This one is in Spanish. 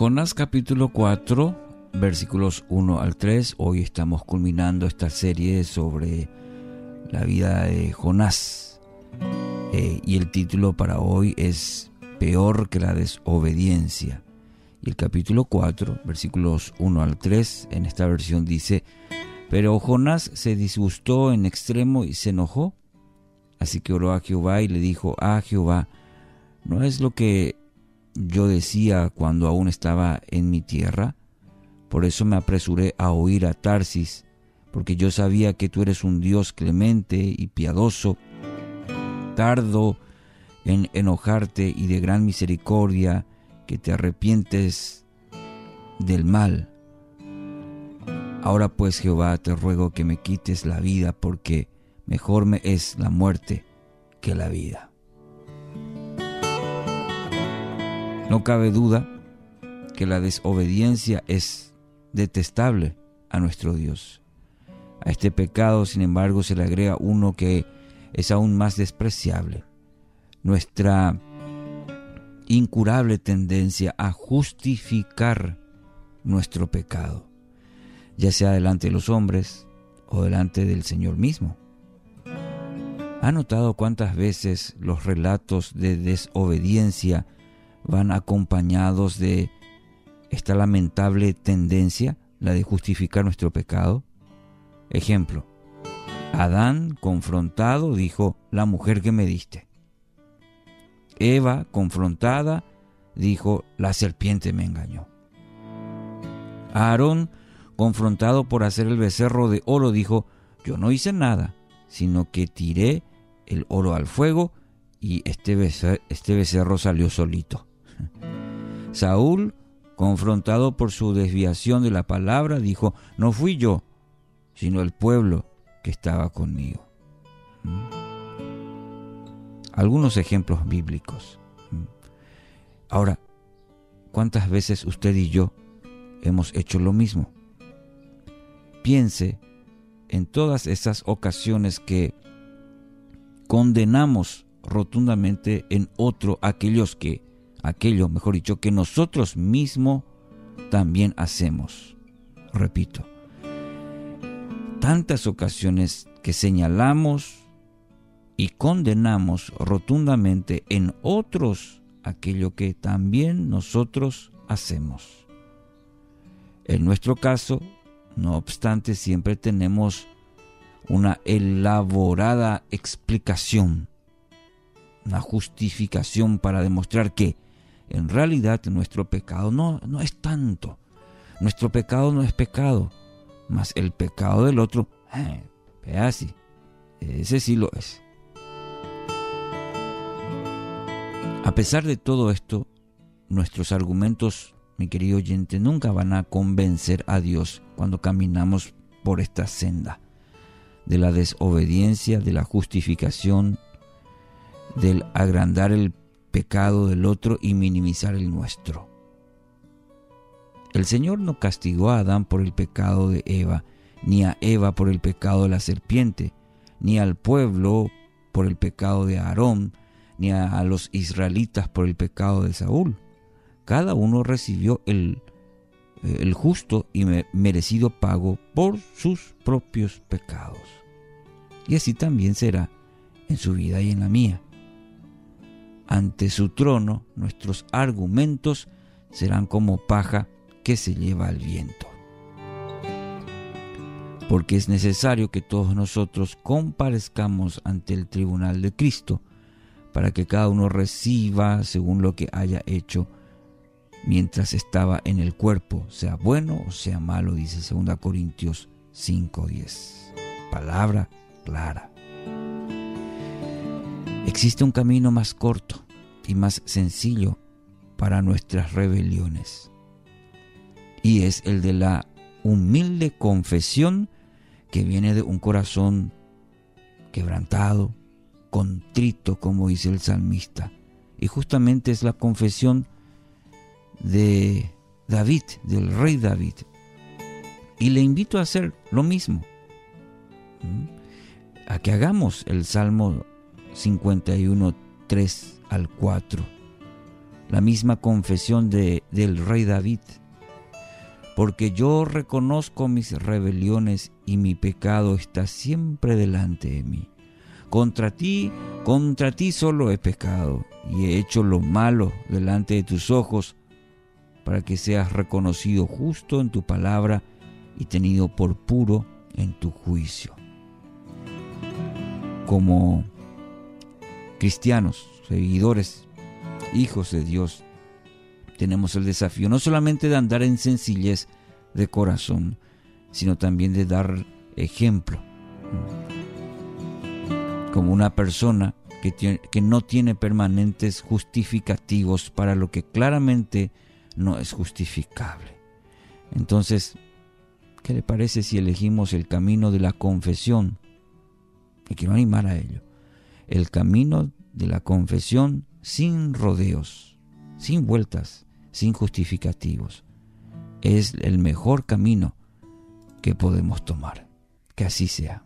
Jonás capítulo 4, versículos 1 al 3. Hoy estamos culminando esta serie sobre la vida de Jonás. Eh, y el título para hoy es Peor que la desobediencia. Y el capítulo 4, versículos 1 al 3, en esta versión dice, Pero Jonás se disgustó en extremo y se enojó. Así que oró a Jehová y le dijo, Ah, Jehová, ¿no es lo que yo decía cuando aún estaba en mi tierra. Por eso me apresuré a oír a Tarsis, porque yo sabía que tú eres un Dios clemente y piadoso, tardo en enojarte y de gran misericordia, que te arrepientes del mal. Ahora pues Jehová te ruego que me quites la vida, porque mejor me es la muerte que la vida. No cabe duda que la desobediencia es detestable a nuestro Dios. A este pecado, sin embargo, se le agrega uno que es aún más despreciable. Nuestra incurable tendencia a justificar nuestro pecado, ya sea delante de los hombres o delante del Señor mismo. ¿Ha notado cuántas veces los relatos de desobediencia van acompañados de esta lamentable tendencia, la de justificar nuestro pecado. Ejemplo, Adán confrontado dijo, la mujer que me diste. Eva confrontada dijo, la serpiente me engañó. Aarón confrontado por hacer el becerro de oro dijo, yo no hice nada, sino que tiré el oro al fuego y este, este becerro salió solito. Saúl, confrontado por su desviación de la palabra, dijo, no fui yo, sino el pueblo que estaba conmigo. ¿Mm? Algunos ejemplos bíblicos. ¿Mm? Ahora, ¿cuántas veces usted y yo hemos hecho lo mismo? Piense en todas esas ocasiones que condenamos rotundamente en otro aquellos que aquello, mejor dicho, que nosotros mismos también hacemos. Repito, tantas ocasiones que señalamos y condenamos rotundamente en otros aquello que también nosotros hacemos. En nuestro caso, no obstante, siempre tenemos una elaborada explicación, una justificación para demostrar que en realidad nuestro pecado no, no es tanto. Nuestro pecado no es pecado, mas el pecado del otro, eh, así, ese sí lo es. A pesar de todo esto, nuestros argumentos, mi querido oyente, nunca van a convencer a Dios cuando caminamos por esta senda de la desobediencia, de la justificación, del agrandar el pecado del otro y minimizar el nuestro. El Señor no castigó a Adán por el pecado de Eva, ni a Eva por el pecado de la serpiente, ni al pueblo por el pecado de Aarón, ni a, los israelitas por el pecado de Saúl. Cada uno recibió el, el justo y merecido pago por sus propios pecados. Y así también será en su vida y en la mía. Ante su trono nuestros argumentos serán como paja que se lleva al viento. Porque es necesario que todos nosotros comparezcamos ante el tribunal de Cristo para que cada uno reciba según lo que haya hecho mientras estaba en el cuerpo, sea bueno o sea malo, dice 2 Corintios 5:10. Palabra clara. Existe un camino más corto y más sencillo para nuestras rebeliones. Y es el de la humilde confesión que viene de un corazón quebrantado, contrito, como dice el salmista. Y justamente es la confesión de David, del rey David. Y le invito a hacer lo mismo. A que hagamos el Salmo 51, 3 al 4. la misma confesión de, del rey David. Porque yo reconozco mis rebeliones y mi pecado está siempre delante de mí. Contra ti, contra ti solo he pecado y he hecho lo malo delante de tus ojos, para que seas reconocido justo en tu palabra y tenido por puro en tu juicio. Como cristianos, seguidores, hijos de Dios, tenemos el desafío no solamente de andar en sencillez de corazón, sino también de dar ejemplo. Como una persona que, que no tiene permanentes justificativos para lo que claramente no es justificable. Entonces, ¿qué le parece si elegimos el camino de la confesión? Y quiero animar a ello. El camino de la confesión sin rodeos, sin vueltas, sin justificativos. Es el mejor camino que podemos tomar. Que así sea.